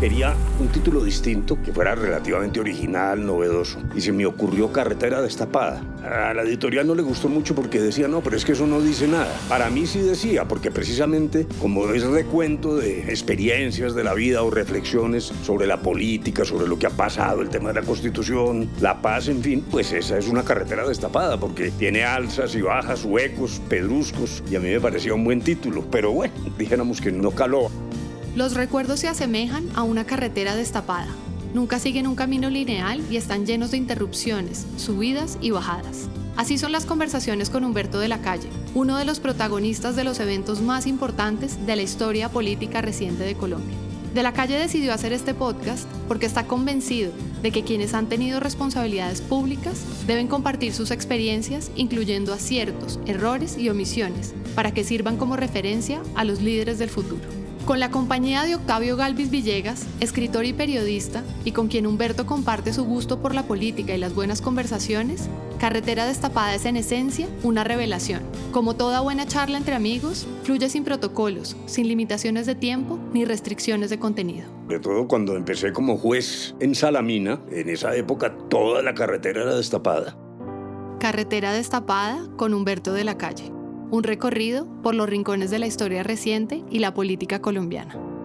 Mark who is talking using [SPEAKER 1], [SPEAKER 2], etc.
[SPEAKER 1] Quería un título distinto, que fuera relativamente original, novedoso, y se me ocurrió Carretera Destapada. A la editorial no le gustó mucho porque decía, no, pero es que eso no dice nada. Para mí sí decía, porque precisamente como es recuento de experiencias de la vida o reflexiones sobre la política, sobre lo que ha pasado, el tema de la constitución, la paz, en fin, pues esa es una carretera destapada, porque tiene alzas y bajas, huecos, pedruscos, y a mí me parecía un buen título. Pero bueno, dijéramos que no caló.
[SPEAKER 2] Los recuerdos se asemejan a una carretera destapada. Nunca siguen un camino lineal y están llenos de interrupciones, subidas y bajadas. Así son las conversaciones con Humberto de la Calle, uno de los protagonistas de los eventos más importantes de la historia política reciente de Colombia. De la Calle decidió hacer este podcast porque está convencido de que quienes han tenido responsabilidades públicas deben compartir sus experiencias, incluyendo aciertos, errores y omisiones, para que sirvan como referencia a los líderes del futuro. Con la compañía de Octavio Galvis Villegas, escritor y periodista, y con quien Humberto comparte su gusto por la política y las buenas conversaciones, Carretera Destapada es en esencia una revelación. Como toda buena charla entre amigos, fluye sin protocolos, sin limitaciones de tiempo ni restricciones de contenido.
[SPEAKER 1] De todo cuando empecé como juez en Salamina, en esa época toda la carretera era destapada.
[SPEAKER 2] Carretera Destapada con Humberto de la Calle un recorrido por los rincones de la historia reciente y la política colombiana.